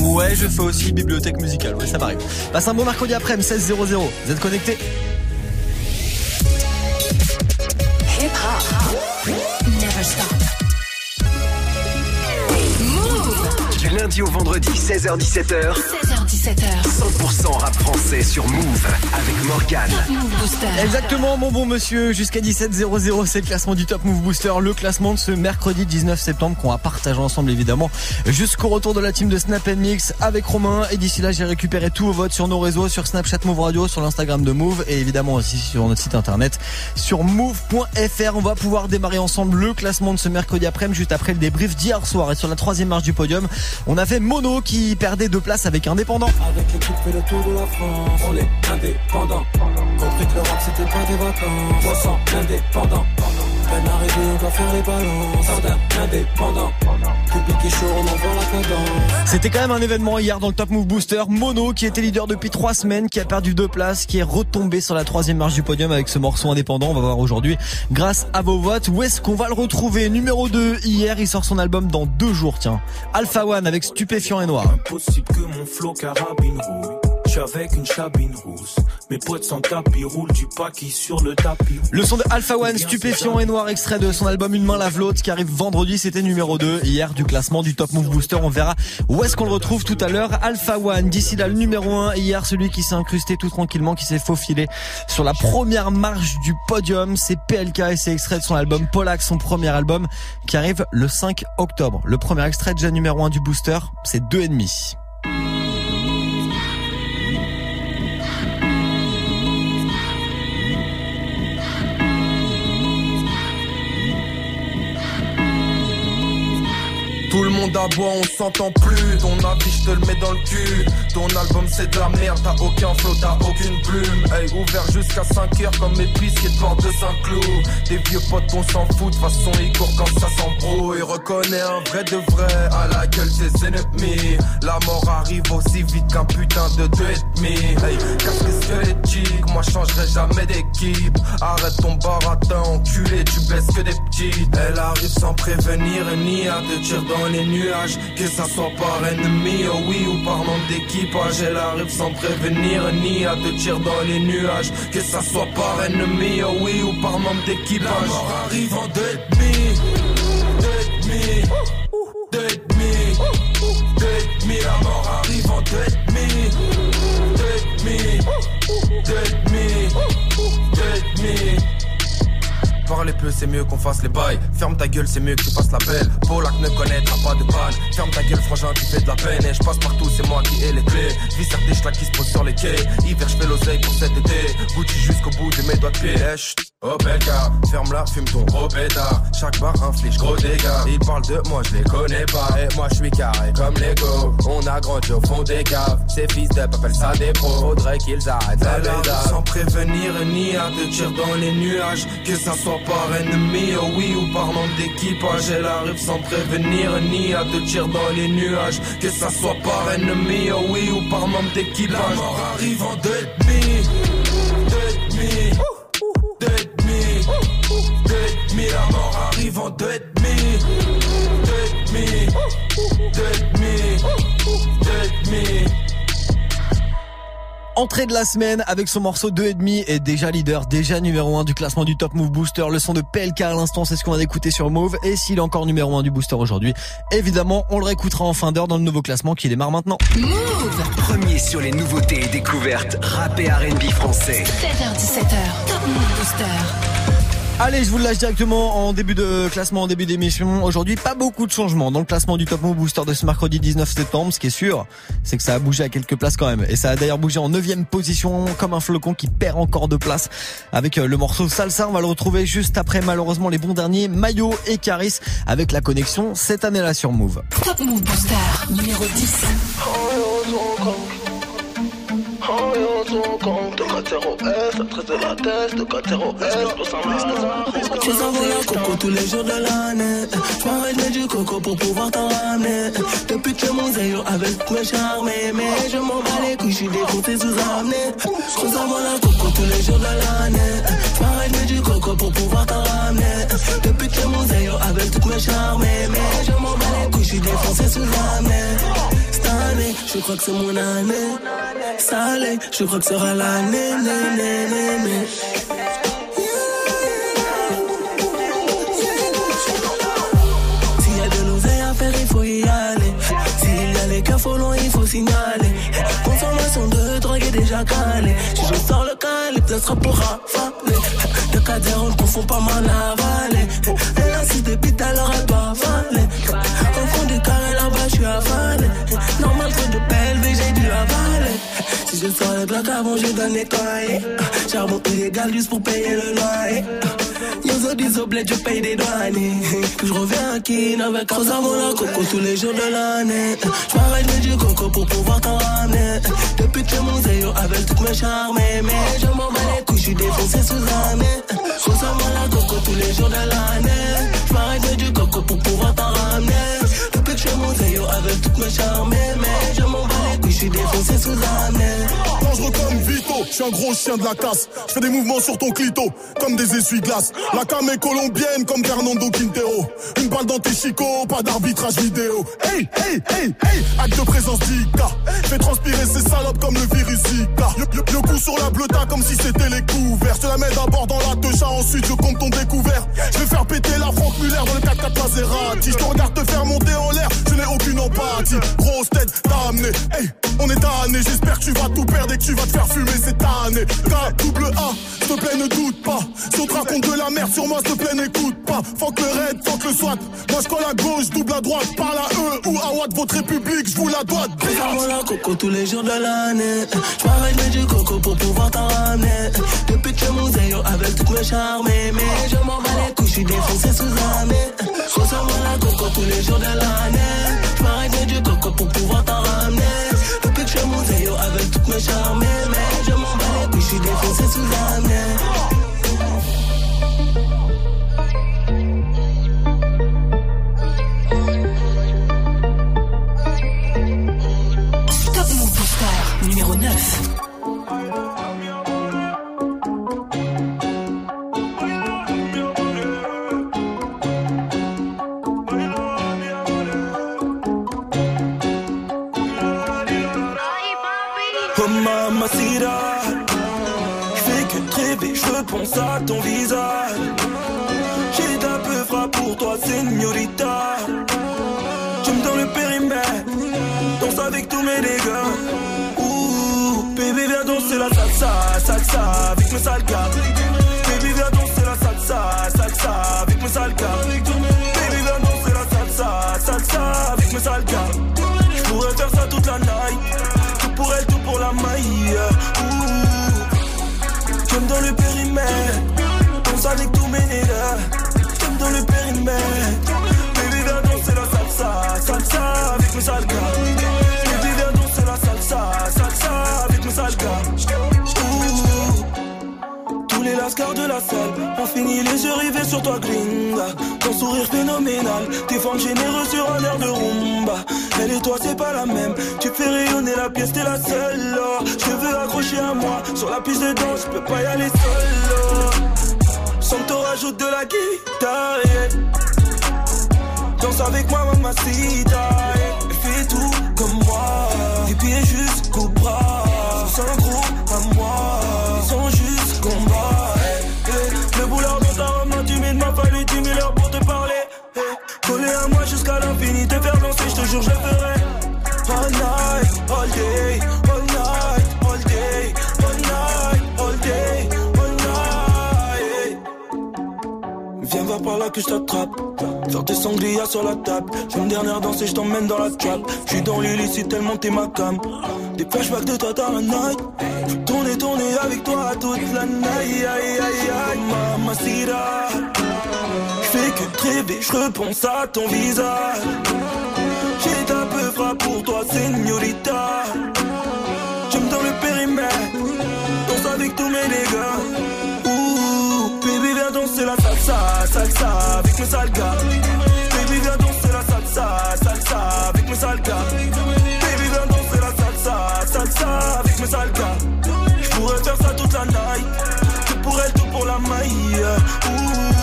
Ouais, je fais aussi bibliothèque musicale. Ouais, ça m'arrive. Passe un bon mercredi après, 16 00. Vous êtes connectés. Du lundi au vendredi, 16h-17h, 16h17h. 100% rap français sur Move avec Morgane. Move Booster. Exactement, mon bon monsieur, jusqu'à 17h00, c'est le classement du Top Move Booster, le classement de ce mercredi 19 septembre qu'on va partager ensemble évidemment jusqu'au retour de la team de Snap Mix avec Romain et d'ici là j'ai récupéré tous vos votes sur nos réseaux, sur Snapchat Move Radio, sur l'Instagram de Move et évidemment aussi sur notre site internet sur move.fr. On va pouvoir démarrer ensemble le classement de ce mercredi après-midi juste après le débrief d'hier soir et sur la troisième marche du podium, on avait Mono qui perdait deux places avec Indépendant. Avec l'équipe fait le tour de la France. On est indépendant. Compris que le rap c'était pas des vacances. 300 indépendant Peine arrivée on doit faire les balances Jardin indépendant Public est chaud on envoie la cadence C'était quand même un événement hier dans le Top Move Booster. Mono, qui était leader depuis trois semaines, qui a perdu deux places, qui est retombé sur la troisième marche du podium avec ce morceau indépendant. On va voir aujourd'hui, grâce à vos votes, où est-ce qu'on va le retrouver? Numéro 2, hier, il sort son album dans deux jours, tiens. Alpha One avec Stupéfiant et Noir. Impossible que mon flow carabine rouille Je avec une chabine rousse. Sans du sur le tapis. Le son de Alpha One, stupéfiant et noir, extrait de son album Une main lave l'autre, qui arrive vendredi, c'était numéro 2. Hier, du classement du Top Move Booster, on verra où est-ce qu'on le retrouve tout à l'heure. Alpha One, d'ici là, le numéro 1. Hier, celui qui s'est incrusté tout tranquillement, qui s'est faufilé sur la première marche du podium. C'est PLK et c'est extrait de son album Polak, son premier album, qui arrive le 5 octobre. Le premier extrait déjà numéro 1 du booster, c'est 2,5. Monde on s'entend plus. Ton avis, je te le mets dans le cul. Ton album, c'est de la merde. T'as aucun flow, t'as aucune plume. Hey, ouvert jusqu'à 5 heures comme mes pistes de porte de Saint-Cloud. Des vieux potes, on s'en fout. De façon, ils courent quand ça s'embrouille. Reconnais un vrai de vrai à la gueule des ennemis. La mort arrive aussi vite qu'un putain de deux et demi. Hey, casque squelettique, moi, je changerai jamais d'équipe. Arrête ton baratin, enculé, tu baisses que des petites. Elle arrive sans prévenir ni à te tirer dans les Que ça soit par ennemi, oh oui, ou par manque d'équipage. Elle arrive sans prévenir ni à te tirer dans les nuages. Que ça soit par ennemi, oh oui, ou par manque d'équipage. La mort arrive en. Deux et demi. Deux et demi. Deux et demi. La mort arrive en deux et demi. Deux et demi. Parler peu, c'est mieux qu'on fasse les bails. Ferme ta gueule, c'est mieux que tu fasses la belle. Polak ne connaîtra pas de panne. Ferme ta gueule, frangin, tu fais de la peine. Et je passe partout, c'est moi qui ai les clés. Vis des schlacs qui se posent sur les quais. Hiver, je fais l'oseille pour cet été. Gucci jusqu'au bout de mes doigts de pied. Eh. Oh bel gars, ferme-la, fume ton gros pétard. Chaque bar inflige gros dégâts. Ils parlent de moi, je les connais pas. Et moi, je suis carré comme Lego. On a grandi au fond des caves. Ces fils de appellent ça des pros. Faudrait qu'ils arrêtent la. Sans prévenir ni à te tirer dans les nuages. Que ça soit par ennemi, oh oui, ou par manque d'équipage. Elle arrive sans prévenir ni à te tirer dans les nuages. Que ça soit par ennemi, oh oui, ou par manque d'équipage. La mort arrive en deux et demi. Deux et demi. Deux et demi. Deux et demi. La mort arrive en deux et demi. Deux et demi. Deux et demi. Entrée de la semaine avec son morceau 2,5 et déjà leader, déjà numéro 1 du classement du Top Move Booster. Le son de PLK à l'instant, c'est ce qu'on va écouter sur Move. Et s'il est encore numéro 1 du booster aujourd'hui, évidemment, on le réécoutera en fin d'heure dans le nouveau classement qui démarre maintenant. Move. Premier sur les nouveautés et découvertes rap et R&B français. 16h17h. Top Move Booster. Allez, je vous le lâche directement en début de classement, en début d'émission. Aujourd'hui, pas beaucoup de changements dans le classement du Top Move Booster de ce mercredi 19 septembre. Ce qui est sûr, c'est que ça a bougé à quelques places quand même. Et ça a d'ailleurs bougé en neuvième position, comme un flocon qui perd encore de place avec euh, le morceau Salsa. On va le retrouver juste après, malheureusement, les bons derniers, Mayo et Caris, avec la connexion cette année-là sur Move. Top Move Booster. Numéro 10. Je savais la coco tous les jours de l'année. Je m'arrête du coco pour pouvoir t'en ramener. Depuis que mon zéro avec mes charmes, mais je m'en bats les couilles, je suis dégoûté sous amené. Je savais la coco tous les jours de l'année. Je m'arrête du coco pour pouvoir t'en ramener. Depuis que mon zéro avec toutes mes charmes, mais je m'en bats les couilles, je suis défoncé sous année. Cette année, je crois que c'est mon année. Salé, je crois que ce sera l'année. né, né, né, né. S'il y a de l'oseille à faire, il faut y aller. S'il y a les cœurs folons, il faut signaler. Consommation de Si je sors le calibre, ça sera pour rafaler. De 4 on ne confond pas mal avalé. Elle a si des bites, alors elle doit avaler. Au fond du carré là-bas, je suis avalé. Normal, trop de PLV, j'ai dû avaler. Si je sors le bloc avant, je dois nettoyer. Charbon illégal juste pour payer le loyer. Je paye des douaniers. Puis je reviens à Kin avec Rosa la coco tous les jours de l'année. Je m'arrête du coco pour pouvoir t'en ramener. Depuis que mon zéro avec toutes mes charmes. Mais je m'en bats les couilles, je suis défoncé sous année. Rosa la coco tous les jours de l'année. Je m'arrête du coco pour pouvoir t'en ramener. Zéro avec. Mais je m'en bats les je suis défoncé sous année. Dangereux comme Vito, je suis un gros chien de la casse. Je fais des mouvements sur ton clito, comme des essuie-glaces. La cam est colombienne comme Fernando Quintero. Une balle dans tes chicots, pas d'arbitrage vidéo. Hey, hey, hey, hey, acte de présence d'Ika. Fais transpirer ces salopes comme le virus Zika. Le, coup sur la bleuta comme si c'était les couverts. Je la mets d'abord dans la techa, ensuite je compte ton découvert. Je vais faire péter la Franck Muller dans le 4x4 Maserati. Je te regarde te faire monter en l'air, je n'ai aucune empathie. Grosse tête, t'as amené. Hey, on est tanné, j'espère que tu vas tout perdre et que tu vas te faire fumer cette année. K, double A, s'il te plaît, ne doute pas. Si on te raconte de la merde sur moi, s'il te plaît, n'écoute pas. Fuck le raid, fuck le SWAT. Moi, je colle à gauche, double à droite. Parle à eux ou à Watt, votre république, je vous la dois. Fais-moi la coco tous les jours de l'année. Je m'arrête du coco pour pouvoir t'en ramener. Depuis que zéro avec toutes mes charmes. Mais je m'en bats les couilles, je suis défoncé sous année. Fais-moi la coco tous les jours de l'année. Je m'arrête du coco pour pouvoir t'en ramener. Depuis que mon zéro avec toutes mes charmes. Mais je m'en bats couilles, je suis défoncé sous Move Booster numéro 9. Oh mamacita Je fais que rêver, je pense à ton visage. J'ai d'un peu pour toi, señorita. Tu me donnes le périmètre Danse avec tous mes dégâts. Ouh, baby viens danser la salsa, salsa avec mes sales gars Baby viens danser la salsa, salsa avec mes sales gars Baby viens danser la salsa, salsa avec mes sales gars Je pourrais faire ça toute la night pour elle, tout pour la maille. Ouh, tu me donnes le périmètre Danse avec tous mes nègres. Tu me donnes le périmètre. Baby viens danser la salsa, salsa avec mes sales Baby viens danser la salsa, salsa avec mes De la salle ont fini les yeux rivés sur toi, gringa. Ton sourire phénoménal, tes formes généreuses sur un air de rumba. Elle et toi, c'est pas la même. Tu fais rayonner la pièce, t'es la seule. oh. Je veux accrocher à moi sur la piste de danse, je peux pas y aller seul. oh. Sans te rajoute de la guitare. Danse avec moi, mamacita. yeah. Fais tout comme moi. Des pieds jusqu'au bras. Sous un l'infini, te faire danser, je te jure, je le ferai. All night, all day, all night, all day, all night, all day, all night. Viens voir par là que je t'attrape. Faire tes sangliers sur la table. J'ai une dernière danse et je t'emmène dans la trap. Je suis dans l'illicite tellement t'es ma cam. Des flashbacks de toi dans la night. Je veux tourner, tourner avec toi toute la night. Aïe, aïe, aïe, aïe, mamacita. Je fais que rêver, je repense à ton visage. J'ai un peu frappe pour toi, señorita. Je me donne le périmètre. Danse avec tous mes dégâts. Ouh, baby, viens danser la salsa, salsa avec mes sales gars. Baby, viens danser la salsa, salsa avec mes sales gars. Baby, viens danser la salsa, salsa avec mes sales gars. Je pourrais faire ça toute la night. Tout pour elle, tout pour la maille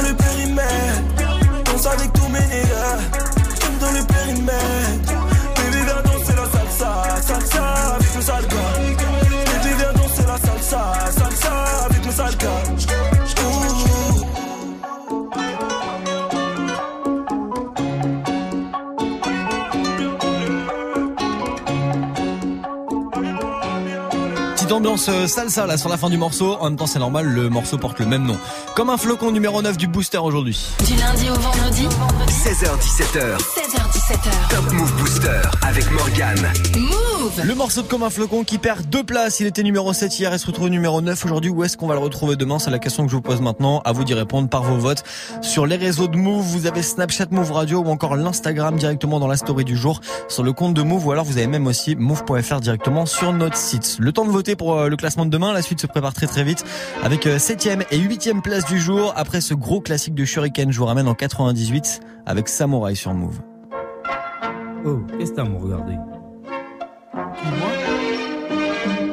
dans le périmètre. Danse avec tous mes nègres. Dans le périmètre. Ambiance euh, salsa là sur la fin du morceau. En même temps, c'est normal, le morceau porte le même nom. Comme un flocon numéro 9 du booster aujourd'hui. Du lundi au vendredi 16h17h. 16h17h. Top Move Booster avec Morgan. Move Le morceau de Comme un flocon qui perd deux places. Il était numéro 7 hier et se retrouve numéro 9 aujourd'hui. Où est-ce qu'on va le retrouver demain? C'est la question que je vous pose maintenant. À vous d'y répondre par vos votes. Sur les réseaux de Move, vous avez Snapchat Move Radio ou encore l'Instagram directement dans la story du jour sur le compte de Move ou alors vous avez même aussi move.fr directement sur notre site. Le temps de voter pour euh, le classement de demain. La suite se prépare très très vite avec 7ème et 8ème place du jour. Après ce gros classique de Shuriken, je vous ramène en 98 avec Samouraï sur Move. Oh, qu'est-ce que t'as à me regarder What?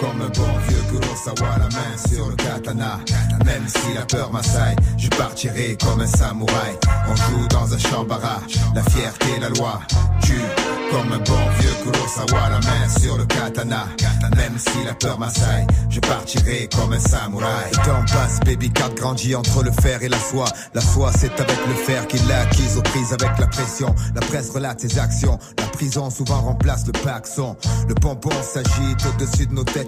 comme un bon vieux Kurosawa, la main sur le katana. Même si la peur m'assaille, je partirai comme un samouraï. On joue dans un champ barrage, la fierté, la loi tue comme un bon vieux Kurosawa, la main sur le katana. Même si la peur m'assaille, je partirai comme un samouraï. Le temps passe, baby cat grandit entre le fer et la soie. La foi, c'est avec le fer qu'il l'a acquise aux prises avec la pression. La presse relate ses actions. La prison souvent remplace le paxon. Le pompon s'agite au-dessus de nos têtes,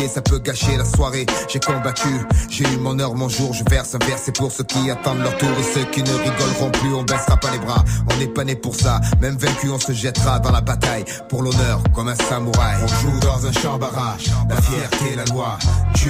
ça peut gâcher la soirée. J'ai combattu, j'ai eu mon heure, mon jour, je verse un verre, c'est pour ceux qui attendent leur tour et ceux qui ne rigoleront plus, on baissera pas les bras. On n'est pas né pour ça, même vaincu, on se jettera dans la bataille pour l'honneur comme un samouraï. On joue dans un champ barrage, la fierté, la loi tue.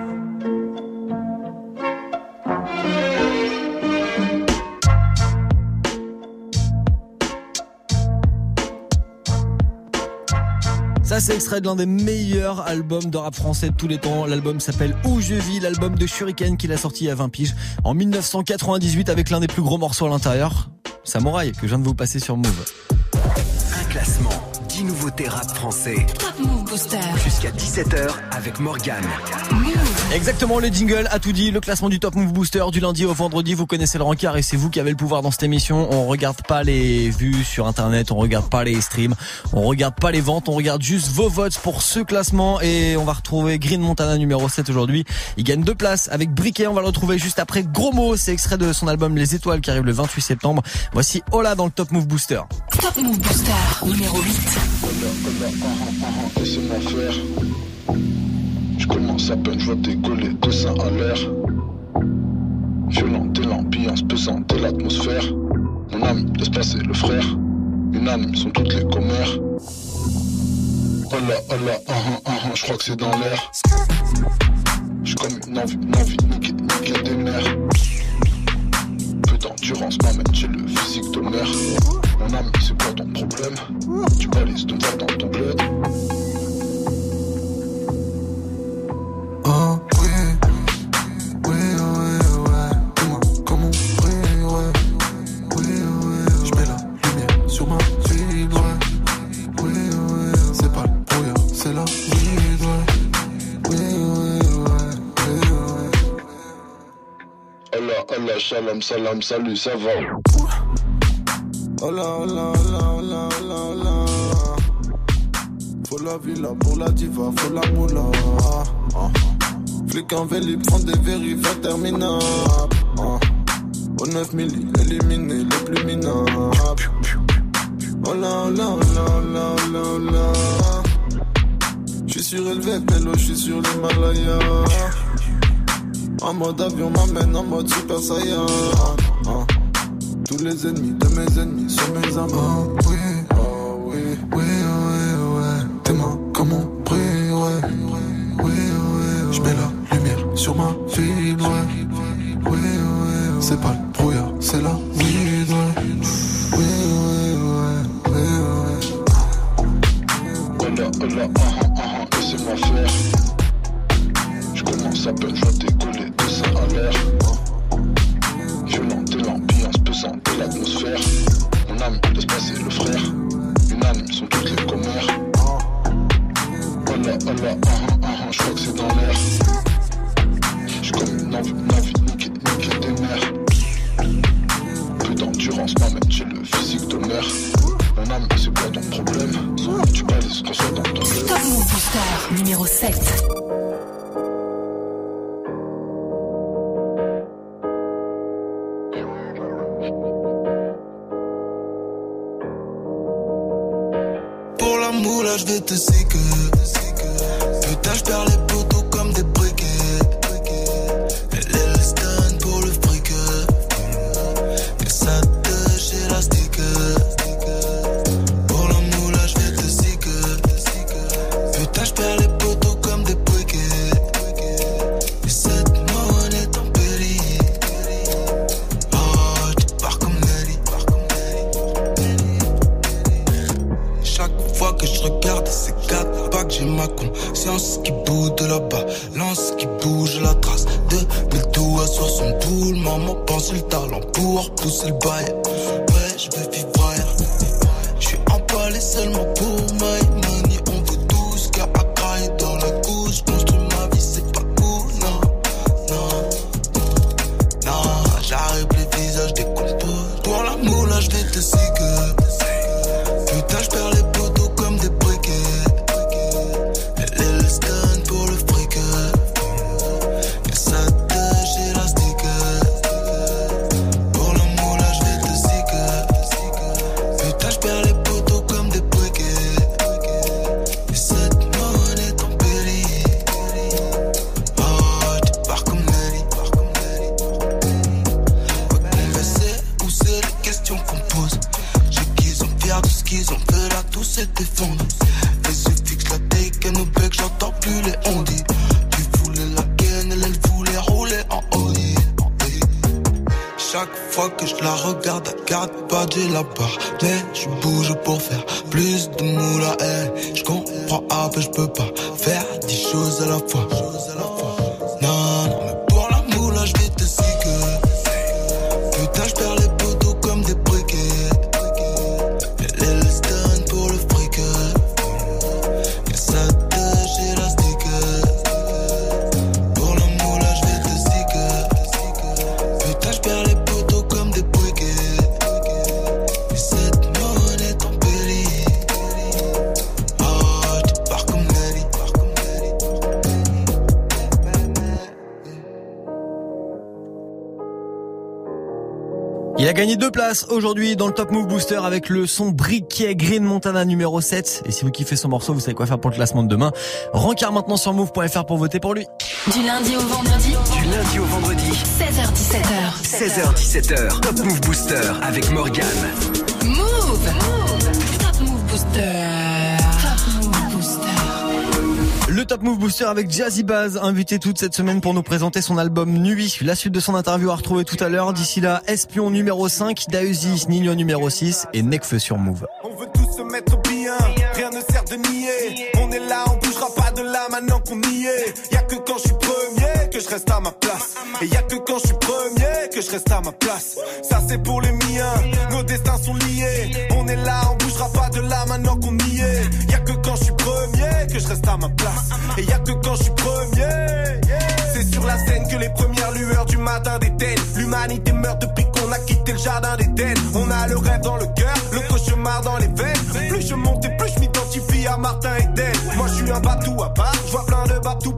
Ça c'est extrait de l'un des meilleurs albums de rap français de tous les temps. L'album s'appelle Où je vis, l'album de Shuriken qu'il a sorti a 20 piges en 1998 avec l'un des plus gros morceaux à l'intérieur. Samouraï que je viens de vous passer sur Move. Un classement, 10 nouveautés rap français. Top Move Booster. Jusqu'à 17h avec Morgan. Exactement, le jingle a tout dit. Le classement du Top Move Booster du lundi au vendredi. Vous connaissez le rencard et c'est vous qui avez le pouvoir dans cette émission. On regarde pas les vues sur internet, on regarde pas les streams, on regarde pas les ventes, on regarde juste vos votes pour ce classement et on va retrouver Green Montana numéro 7 aujourd'hui. Il gagne deux places avec Briquet. On va le retrouver juste après Gros Mot. C'est extrait de son album Les Étoiles qui arrive le 28 septembre. Voici Ola dans le Top Move Booster. Top Move Booster numéro 8. Laissez-moi faire. Je commence à peine, je vois décoller deux seins à l'air. Violente et l'ambiance pesante et l'atmosphère. Mon âme laisse passer le frère. Unanimes sont toutes les commères. Oh là, oh là, ah ah ah je crois que c'est dans l'air. J'ai comme une envie, une envie de niquer, niquer des nerfs. Peu d'endurance m'amène chez le physique de mer. Mon âme, c'est quoi ton problème je te vois dans ton bleu. Oh oui, oui, oui, ouais. Dis-moi comment on brille, ouais. Oui, oui, je mets la lumière sur ma vie, ouais. Oui, oui, c'est pas le brouillard, c'est la vie, ouais. Oui, oui, ouais, oui, ouais. Allah, Allah, shalom, salam, salut, ça va. Hola, hola, hola, hola, hola, hola. La villa pour la diva, faut la moula. Ah. Flic en véli, prend des vérifs interminables. Ah. Au 9 milli, éliminé les plus minables. Hola, hola, hola, hola, hola, hola. J'suis surélevé, pélo, j'suis sur l'Himalaya. En mode avion, m'amène en mode super saiyan. Ah. Tous les ennemis de mes ennemis sont mes amants. Oh, La moula, je vais te séquer. Putain, je perds les poteaux Le talent pour pousser le bail. Je comprends, ah, mais je peux pas faire dix choses à la fois. A gagné deux places aujourd'hui dans le Top Move Booster avec le son briquet Green Montana numéro 7. Et si vous kiffez son morceau, vous savez quoi faire pour le classement de demain. Rencard maintenant sur move.fr pour voter pour lui. Du lundi au vendredi. Du lundi au vendredi. 16h17h. 16h17h. Top Move Booster avec Morgan. Move. Top Move Booster. Le Top Move Booster avec Jazzy Baz, invité toute cette semaine pour nous présenter son album Nuit. La suite de son interview à retrouver tout à l'heure. D'ici là, Espion numéro 5, Dausi, Nino numéro 6 et Necfeu sur Move. On veut tous se mettre bien, rien ne sert de nier. On est là, on bougera pas de là maintenant qu'on y est. Y a que quand je suis premier que je reste à ma place. Et y a que quand je suis premier que je reste à ma place. Ça c'est pour les miens, nos destins sont liés. On est là, on bougera pas de là maintenant qu'on y est. je reste à ma place. Et y a que quand je suis premier. C'est sur la scène que les premières lueurs du matin d'Éden. L'humanité meurt depuis qu'on a quitté le jardin d'Éden. On a le rêve dans le cœur, le cauchemar dans les veines. Plus je monte et plus je m'identifie à Martin Eden. Moi je suis un batou à part, je vois plein de babtou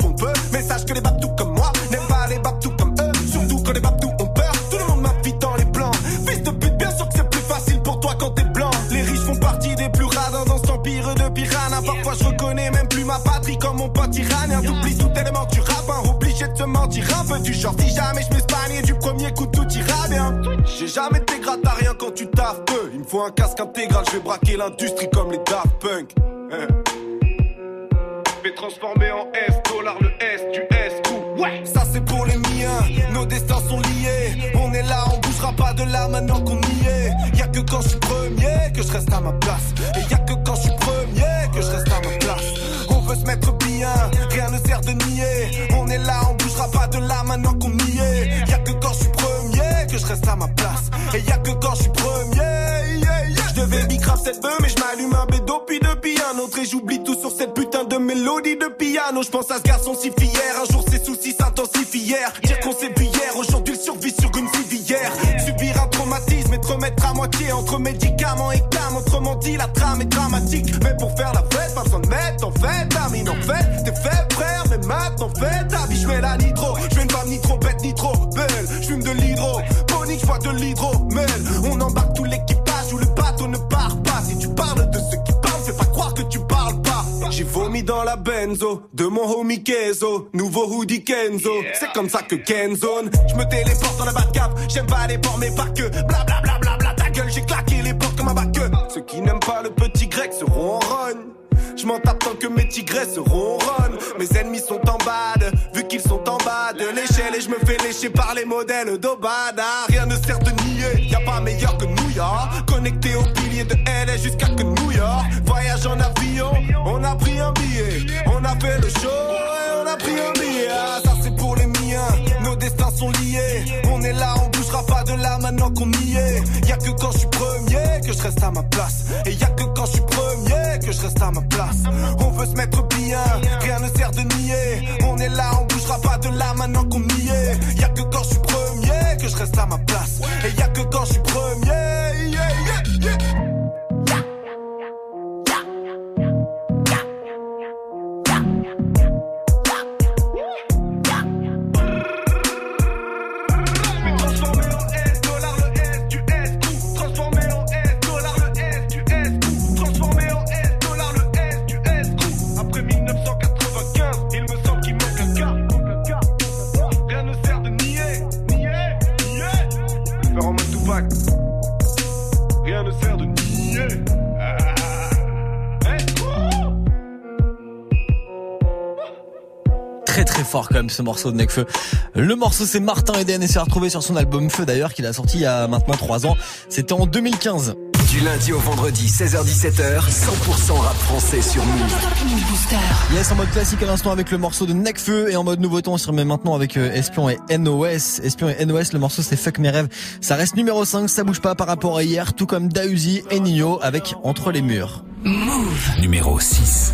comme mon pote iranien. T'oublies tout élément, tu rappes, hein, obligé de se mentir un peu du genre. Si jamais je m'espagne du premier coup tout ira bien. J'ai jamais été gratte à rien quand tu taffes peu. Il me faut un casque intégral, je vais braquer l'industrie comme les Daft Punk. Hein. Fait transformer en S, dollar le S, du S, tout. Ouais, ça c'est pour les miens, nos destins sont liés. On est là, on bougera pas de là maintenant qu'on y est. Y a que quand je suis premier que je reste à ma place. Et y a que quand je suis qu'on y est. Y a que quand je suis premier que je reste à ma place. Et y a que quand je suis premier. yeah. Je devais bicrave cette bœuf, mais je m'allume un bédo puis depuis un autre. Et j'oublie tout sur cette putain de mélodie de piano. Je pense à ce garçon si fier. Un jour ses soucis s'intensifièrent. Dire qu'on vu hier, aujourd'hui il survit sur une civière. Subir un traumatisme et te remettre à moitié entre médicaments et cam. Autrement dit, la trame est dramatique. Mais pour faire la fête, pas besoin de mettre en fait. Amine en fait, t'es fait frère, mais maintenant fait. Ta vie, je la nitro. L'hydromel. On embarque tout l'équipage où le bateau ne part pas. Si tu parles de ceux qui parlent, fais pas croire que tu parles pas. J'ai vomi dans la benzo de mon homie Kenzo. Nouveau hoodie Kenzo. C'est comme ça que Kenzone. Je me téléporte dans la Batcap. J'aime pas les ports, mais pas que. Bla bla bla bla bla. Ta gueule, j'ai claqué les portes comme un bac. Ceux qui n'aiment pas le petit grec seront en rogne. Je m'en tape tant que mes tigresses ronronnent. Mes ennemis sont en bad, qu'ils sont en bas de l'échelle et je me fais lécher par les modèles d'Obada. Rien ne sert de nier, y a pas meilleur que New York. Connecté au pilier de LA jusqu'à que New York. Voyage en avion, on a pris un billet. On a fait le show et on a pris un billet. Ah, ça c'est pour les miens, nos destins sont liés. On est là, on bougera pas de là maintenant qu'on y est. Y a que quand je suis premier que je reste à ma place. Et y a que quand je suis premier que je reste à ma place. On veut se mettre bien, rien ne sert de nier. On est là, on bougera pas de là maintenant qu'on y est. Y a que quand je suis premier que je reste à ma place. Et y a que quand je suis premier. yeah, yeah. Fort quand même ce morceau de Necfeu. Le morceau c'est Martin Eden et c'est retrouvé sur son album Feu d'ailleurs qu'il a sorti il y a maintenant 3 ans. C'était en 2015. Du lundi au vendredi, 16h-17h, 100% rap français sur Move. Yes, en mode classique à l'instant avec le morceau de Necfeu et en mode nouveauté on se remet maintenant avec euh, Espion et NOS. Espion et NOS, le morceau c'est Fuck mes rêves. Ça reste numéro 5, ça bouge pas par rapport à hier, tout comme Dausi et Nino avec Entre les murs. Move. Numéro 6.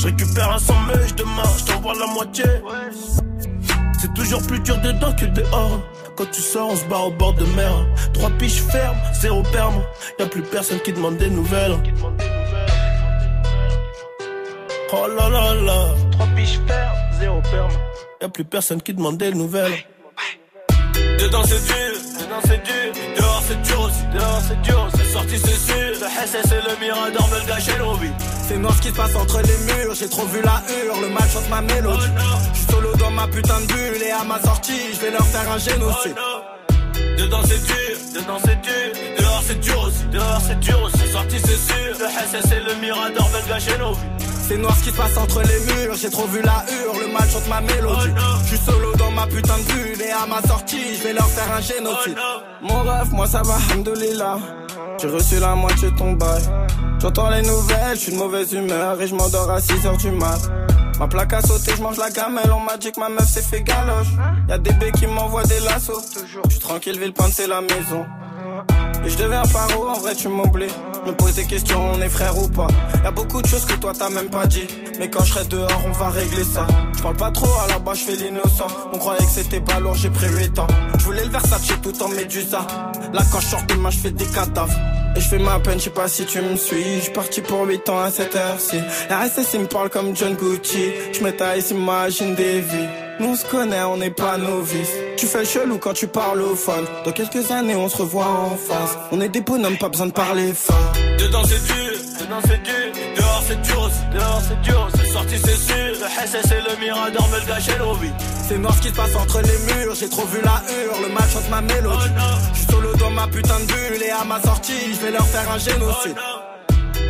je récupère un sandwich demain, je t'envoie la moitié. C'est toujours plus dur dedans que dehors. Quand tu sors, on se barre au bord de mer. Trois piches fermes, zéro perme. Y'a plus personne qui demande des nouvelles. Oh là là là. Trois piches fermes, zéro perme. Y'a plus personne qui demande des nouvelles. Dedans c'est dur, dedans c'est dur. Dehors c'est dur aussi, dehors c'est dur. C'est sorti c'est sûr. Le SS et le Mirador veulent gâcher nos vies. C'est noir ce qui se passe entre les murs. J'ai trop vu la hure, le mal chante ma mélodie. Je suis solo dans ma putain de bulle et à ma sortie, je vais leur faire un génocide. Dedans c'est dur, dedans c'est dur. Dehors c'est dur aussi, dehors c'est dur aussi. Sorti c'est sûr. Le SS et le Mirador veulent gâcher nos vies. C'est noir ce qui se passe entre les murs. J'ai trop vu la hure, le mal chante ma mélodie. Je suis solo dans ma putain de bulle et à ma sortie, je vais leur faire un génocide. Mon rêve, moi ça va, hamdoulillah. J'ai reçu la moitié de ton bail. J'entends les nouvelles, je suis de mauvaise humeur et je m'endors à 6 heures du mat. Ma plaque a sauté, je mange la gamelle, on m'a dit que ma meuf s'est fait galoche. Y'a des bébés qui m'envoient des lassos. Je suis tranquille, Villepinte c'est la maison. Et je deviens paro, en vrai tu m'oublies. Me pose des questions, on est frère ou pas. Y'a beaucoup de choses que toi t'as même pas dit. Mais quand je serai dehors, on va régler ça. Je parle pas trop, à la base je fais l'innocent. On croyait que c'était pas lourd, j'ai pris 8 ans. Je voulais le Versace tout en médusa. Là quand je sors de je fais des cadavres. Et je fais ma peine, je sais pas si tu me suis. Je suis parti pour 8 ans à cette heure-ci. La RSS il me parle comme John Gucci. Je me taille, imagine des vies. Nous on se connaît, on n'est pas novices. Tu fais chelou quand tu parles au phone. Dans quelques années, on se revoit en face. On est des bonhommes, pas besoin de parler fort. Dedans c'est dur, dedans c'est dur. Dehors c'est dur aussi, dehors c'est dur. C'est sorti, c'est sûr. Le SS et le Mirador me le gâchent le C'est noir ce qui se passe entre les murs. J'ai trop vu la hurle, le mal chante ma mélodie. Je suis solo dans ma putain de bulle et à ma sortie, je vais leur faire un génocide.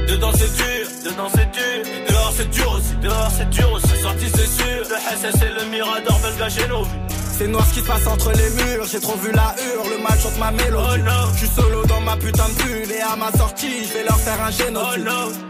Dedans c'est dur, dedans c'est dur, dehors c'est dur aussi, dehors c'est dur aussi. Sorti c'est sûr, le SS et le Mirador veulent gâcher nos vies. C'est noir ce qui se passe entre les murs, j'ai trop vu la hurle, le mal chante ma mélodie. Oh Je suis solo dans ma putain de bulle et à ma sortie, je vais leur faire un génocide. Oh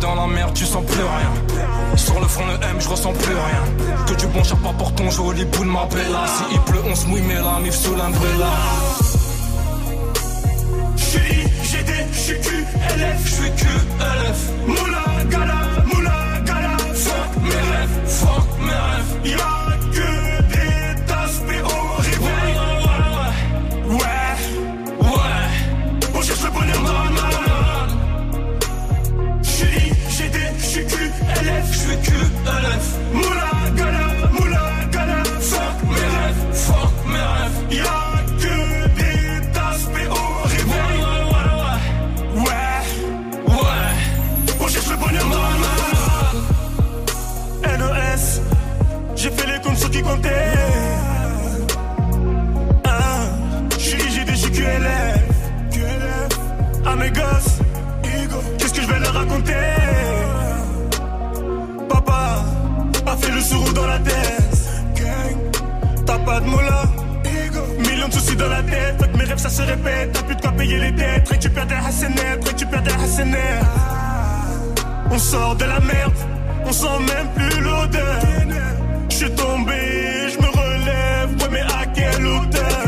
dans la merde, tu sens plus rien. Sur le front de M, je ressens plus rien. Que du bon pas pour ton joli bout de ma bella. Si il pleut, on se mouille, mais la mif sous l'umbrella. J'suis IGD, j'suis QLF, j'suis QLF. Moula, gala, moula, gala, fuck mes rêves, fuck mes rêves. pas de moula. Millions de soucis dans la tête, que mes rêves ça se répète. T'as plus de quoi payer les dettes. Récupère des Hassenet, récupère des Hassenet. On sort de la merde, on sent même plus l'odeur. Je suis tombé, je me relève, ouais, mais à quelle hauteur?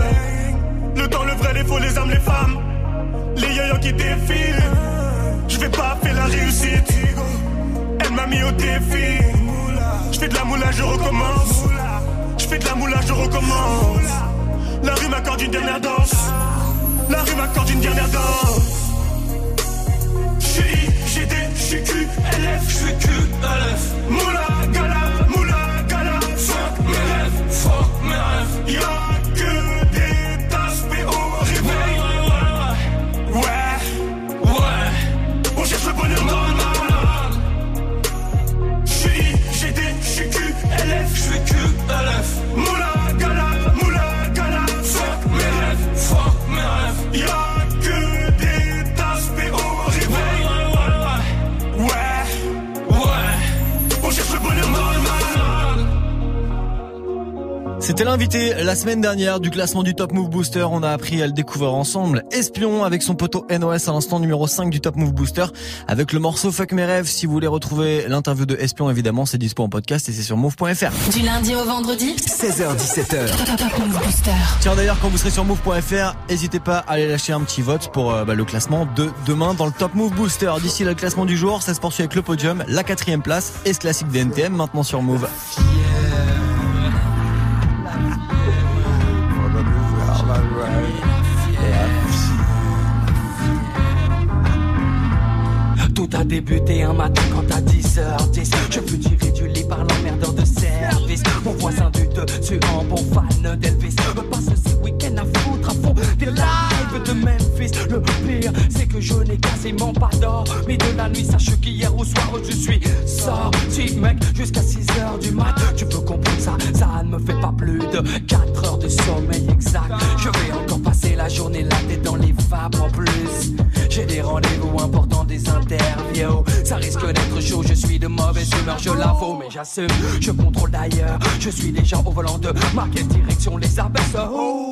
Le temps, le vrai, les faux, les âmes, les femmes. Les yoyos qui défilent. Je vais pas faire la réussite. Elle m'a mis au défi. Je fais de la moula, je recommence rue m'accorde une dernière danse. La rue m'accorde d'une dernière danse. J'suis GD, j'suis QLF, j'suis QLF. Moula, gala, moula, gala. Fuck mes rêves, fuck mes rêves. Y'a C'était l'invité la semaine dernière du classement du Top Move Booster. On a appris à le découvrir ensemble. Espion avec son poteau NOS à l'instant numéro 5 du Top Move Booster avec le morceau Fuck mes rêves. Si vous voulez retrouver l'interview de Espion, évidemment, c'est dispo en podcast et c'est sur move.fr. Du lundi au vendredi 16h17h. Top Move Booster. Tiens d'ailleurs quand vous serez sur move.fr, n'hésitez pas à aller lâcher un petit vote pour euh, bah, le classement de demain dans le Top Move Booster. D'ici là, le classement du jour, ça se poursuit avec le podium, la quatrième place et ce classique des NTM maintenant sur Move. Débuté un matin quand à 10h10 Je fus tiré du lit par l'emmerdeur de service. Mon voisin du dessus en bon fan d'Elvis. Me passe ce week-end à foutre à fond des lives de Memphis. Le pire c'est que je n'ai quasiment pas d'or Mais de la nuit. Sache qu'hier au soir je suis sorti mec Jusqu'à 6h du mat. Tu peux comprendre ça, ça ne me fait pas plus de 4 heures de sommeil exact. Je vais encore passer la journée là tête dans les vapes en plus. J'ai des rendez-vous importants, des interviews. Ça risque d'être chaud, je suis de mauvaise humeur, je l'avoue Mais j'assume, je contrôle d'ailleurs Je suis déjà au volant de ma direction les abaisse Oh,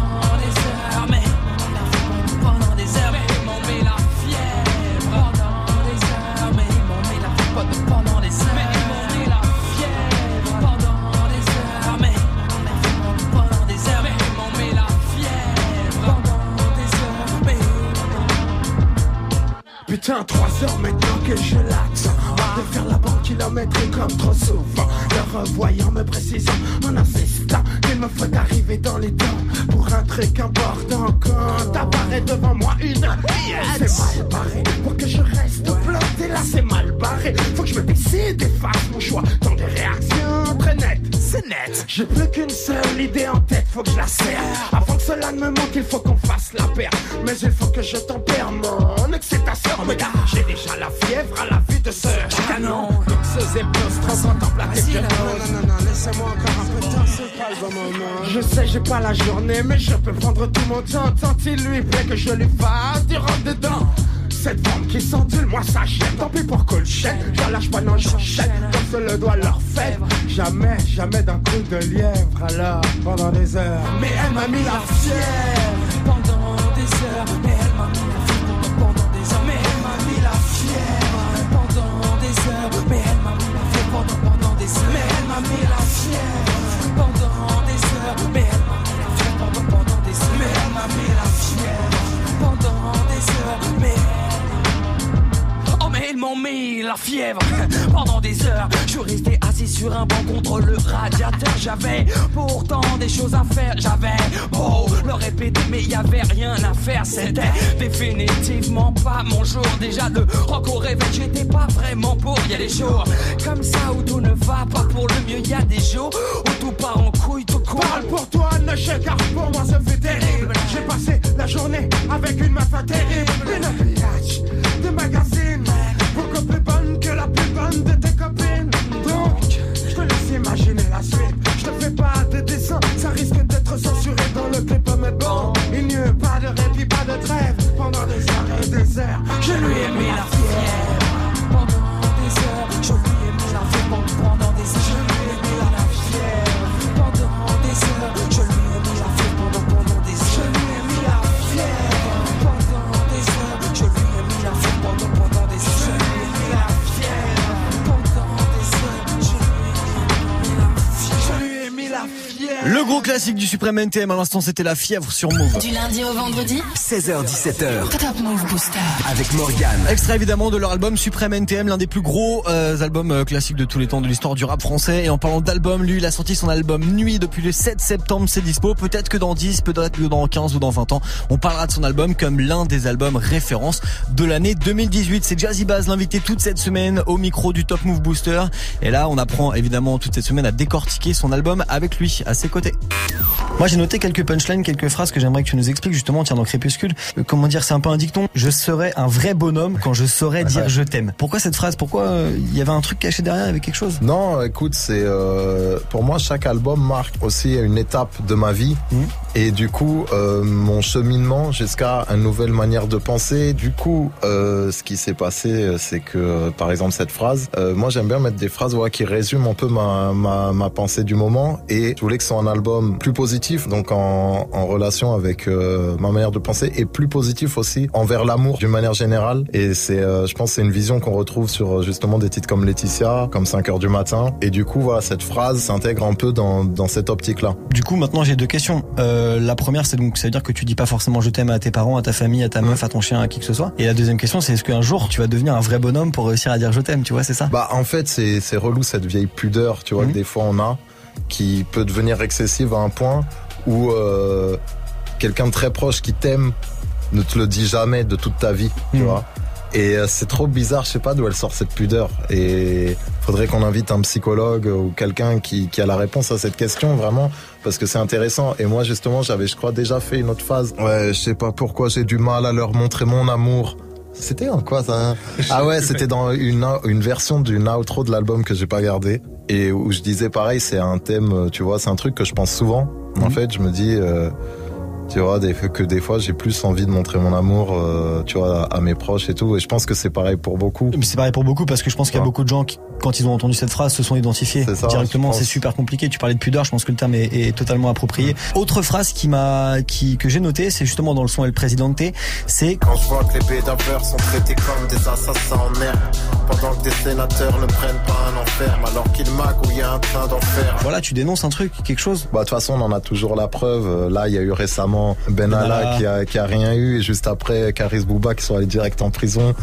Putain, trois heures maintenant que je l'attends De faire la banque comme trop souvent. Le revoyant me précisant en insistant Qu'il me faut arriver dans les temps Pour un truc important. Quand apparaît devant moi une C'est mal barré. Pour que je reste planté là c'est mal barré. Faut que je me décide et fasse mon choix. Dans des réactions très nettes C'est net. J'ai plus qu'une seule idée en tête Faut que je la serre. Avant que cela ne me manque il faut qu'on fasse la paire. Mais il faut que je tempère mon excitation. J'ai déjà la fièvre à la vue de ce canon Non, non, non, non, laissez-moi encore un peu de temps, c'est pas le bon moment. Je sais j'ai pas la journée mais je peux prendre tout mon temps Tant il lui plaît que je lui fasse du rentre dedans. Cette femme qui s'endule, moi ça jette Tant pis pour Colchette, je lâche pas, non j'enchaîne Comme se le doit leur faire. Jamais, jamais d'un coup de lièvre Alors, pendant des heures. Mais elle m'a mis la fièvre Pendant des heures Mais Pendant des heures Mais elle m'a mis la fièvre. Pendant, des heures Mais elle m'a mis la fièvre Pendant des heures Mais Oh mis la fièvre Pendant des heures Je restais assis sur un banc contre le radiateur J'avais pourtant des choses à faire. J'avais beau le répéter mais y avait rien à faire. C'était définitivement pas mon jour. Déjà de rock au réveil j'étais pas vraiment pour Y a des jours comme ça où tout ne va pas pour le mieux Y a des jours où tout part en couille tout court. Parle pour toi, ne chèque, car pour moi ça fait terrible. J'ai passé la journée avec une meuf terrible. Une de magazine. Beaucoup plus bonne que la plus bonne de tes copines je te laisse imaginer la suite. Je te fais pas de dessin, ça risque d'être censuré dans le clip Mais bon, il n'y a pas de répit, pas de trêve. Pendant des heures et des heures Je lui ai mis la fièvre. Pendant des heures Je lui ai mis la fièvre classique du Suprême NTM. À l'instant, c'était la fièvre sur Move. Du lundi au vendredi 16h17h. Top Move Booster. Avec Morgane. Extrait évidemment de leur album Suprême NTM, l'un des plus gros euh, albums euh, classiques de tous les temps de l'histoire du rap français. Et en parlant d'album, lui, il a sorti son album Nuit depuis le 7 septembre. C'est dispo. Peut-être que dans 10, peut-être que dans 15 ou dans 20 ans, on parlera de son album comme l'un des albums références de l'année 2018. C'est Jazzy Bass, l'invité toute cette semaine au micro du Top Move Booster. Et là, on apprend évidemment toute cette semaine à décortiquer son album avec lui à ses côtés. Moi, j'ai noté quelques punchlines, quelques phrases que j'aimerais que tu nous expliques justement. Tiens, dans Crépuscule, Euh, comment dire, c'est un peu un dicton. Je serai un vrai bonhomme quand je saurai dire je t'aime. Pourquoi cette phrase? Pourquoi euh, il y avait un truc caché derrière, il y avait quelque chose? Non, écoute, c'est euh, pour moi chaque album marque aussi une étape de ma vie et du coup mon cheminement jusqu'à une nouvelle manière de penser. Du coup, ce qui s'est passé, c'est que par exemple cette phrase, moi j'aime bien mettre des phrases ouais, qui résument un peu ma, ma ma pensée du moment et je voulais que un album plus positif, donc en, en relation avec euh, ma manière de penser et plus positif aussi envers l'amour d'une manière générale. Et c'est, euh, je pense, que c'est une vision qu'on retrouve sur euh, justement des titres comme Laetitia, comme 5 heures du matin. Et du coup, voilà, cette phrase s'intègre un peu dans, dans cette optique-là. Du coup, maintenant, j'ai deux questions. Euh, la première, c'est donc, ça veut dire que tu dis pas forcément je t'aime à tes parents, à ta famille, à ta meuf, à ton chien, à qui que ce soit. Et la deuxième question, c'est est-ce qu'un jour, tu vas devenir un vrai bonhomme pour réussir à dire je t'aime, tu vois, c'est ça? Bah, en fait, c'est, c'est relou cette vieille pudeur, tu vois, que des fois on a, qui peut devenir excessive à un point où euh, quelqu'un de très proche qui t'aime ne te le dit jamais de toute ta vie, tu vois. Et euh, c'est trop bizarre, je sais pas d'où elle sort cette pudeur. Et faudrait qu'on invite un psychologue ou quelqu'un qui, qui a la réponse à cette question, vraiment, parce que c'est intéressant. Et moi, justement, j'avais, je crois, déjà fait une autre phase. Ouais, je sais pas pourquoi j'ai du mal à leur montrer mon amour. C'était en quoi ça Ah ouais, c'était dans une, une version d'une outro de l'album que j'ai pas gardé et où je disais pareil, c'est un thème, euh, tu vois, c'est un truc que je pense souvent. En fait, je me dis, euh, tu vois, des, que des fois j'ai plus envie de montrer mon amour, euh, tu vois, à, à mes proches et tout. Et je pense que c'est pareil pour beaucoup. Mais c'est pareil pour beaucoup parce que je pense qu'il y a beaucoup de gens qui, quand ils ont entendu cette phrase, se sont identifiés ça, directement. C'est super compliqué. Tu parlais de pudeur, je pense que le terme est, est totalement approprié. Autre phrase qui m'a, qui que j'ai noté, c'est justement dans le son El Presidente, c'est Quand je vois que les bédaveurs sont traités comme des assassins en mer Pendant que des sénateurs ne prennent pas un enferme Alors qu'ils magouillent un train d'enfer voilà, tu dénonces un truc, quelque chose. Bah de toute façon, on en a toujours la preuve. Là, il y a eu récemment Benalla Benalla. qui a, qui a rien eu et juste après Karis Bouba qui sont allés direct en prison.